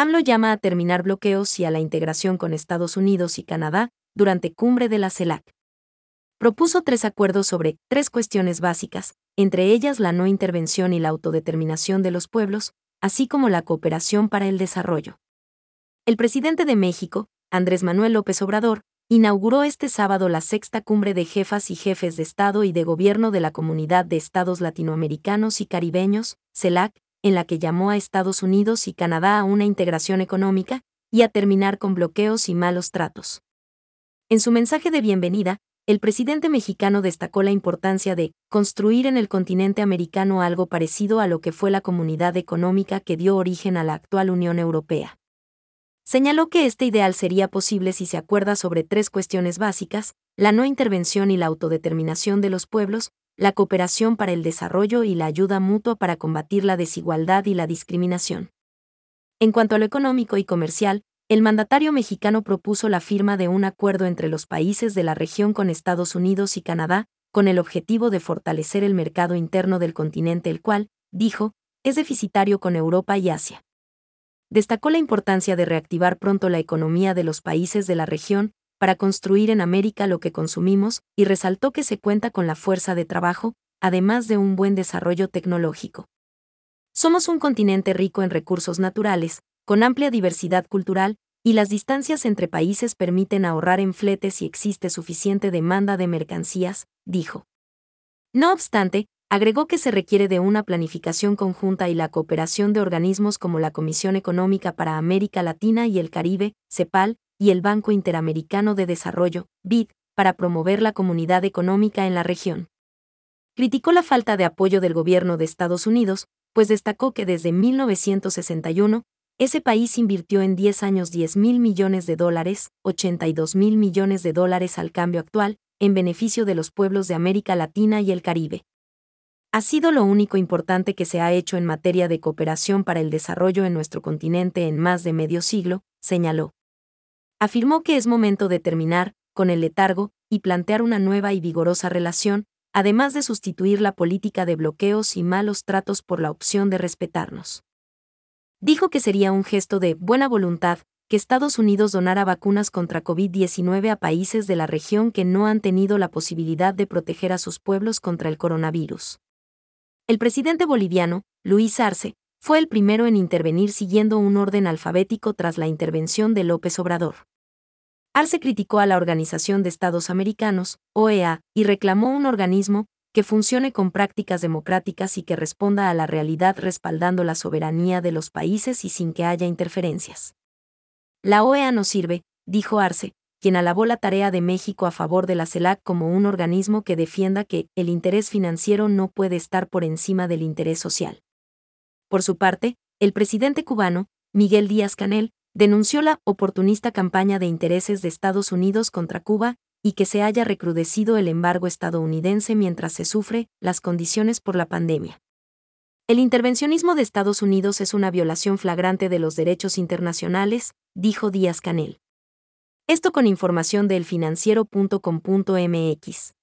AMLO llama a terminar bloqueos y a la integración con Estados Unidos y Canadá durante cumbre de la CELAC. Propuso tres acuerdos sobre tres cuestiones básicas, entre ellas la no intervención y la autodeterminación de los pueblos, así como la cooperación para el desarrollo. El presidente de México, Andrés Manuel López Obrador, inauguró este sábado la sexta cumbre de jefas y jefes de Estado y de Gobierno de la Comunidad de Estados Latinoamericanos y Caribeños, CELAC, en la que llamó a Estados Unidos y Canadá a una integración económica y a terminar con bloqueos y malos tratos. En su mensaje de bienvenida, el presidente mexicano destacó la importancia de construir en el continente americano algo parecido a lo que fue la comunidad económica que dio origen a la actual Unión Europea. Señaló que este ideal sería posible si se acuerda sobre tres cuestiones básicas, la no intervención y la autodeterminación de los pueblos, la cooperación para el desarrollo y la ayuda mutua para combatir la desigualdad y la discriminación. En cuanto a lo económico y comercial, el mandatario mexicano propuso la firma de un acuerdo entre los países de la región con Estados Unidos y Canadá, con el objetivo de fortalecer el mercado interno del continente, el cual, dijo, es deficitario con Europa y Asia destacó la importancia de reactivar pronto la economía de los países de la región para construir en América lo que consumimos y resaltó que se cuenta con la fuerza de trabajo, además de un buen desarrollo tecnológico. Somos un continente rico en recursos naturales, con amplia diversidad cultural, y las distancias entre países permiten ahorrar en fletes y existe suficiente demanda de mercancías, dijo. No obstante, agregó que se requiere de una planificación conjunta y la cooperación de organismos como la Comisión Económica para América Latina y el Caribe, CEPAL, y el Banco Interamericano de Desarrollo, BID, para promover la comunidad económica en la región. Criticó la falta de apoyo del gobierno de Estados Unidos, pues destacó que desde 1961, ese país invirtió en 10 años 10 mil millones de dólares, 82 mil millones de dólares al cambio actual, en beneficio de los pueblos de América Latina y el Caribe ha sido lo único importante que se ha hecho en materia de cooperación para el desarrollo en nuestro continente en más de medio siglo, señaló. Afirmó que es momento de terminar con el letargo y plantear una nueva y vigorosa relación, además de sustituir la política de bloqueos y malos tratos por la opción de respetarnos. Dijo que sería un gesto de buena voluntad que Estados Unidos donara vacunas contra COVID-19 a países de la región que no han tenido la posibilidad de proteger a sus pueblos contra el coronavirus. El presidente boliviano, Luis Arce, fue el primero en intervenir siguiendo un orden alfabético tras la intervención de López Obrador. Arce criticó a la Organización de Estados Americanos, OEA, y reclamó un organismo que funcione con prácticas democráticas y que responda a la realidad respaldando la soberanía de los países y sin que haya interferencias. La OEA no sirve, dijo Arce, quien alabó la tarea de México a favor de la CELAC como un organismo que defienda que el interés financiero no puede estar por encima del interés social. Por su parte, el presidente cubano, Miguel Díaz Canel, denunció la oportunista campaña de intereses de Estados Unidos contra Cuba y que se haya recrudecido el embargo estadounidense mientras se sufre las condiciones por la pandemia. El intervencionismo de Estados Unidos es una violación flagrante de los derechos internacionales, dijo Díaz Canel. Esto con información del financiero.com.mx.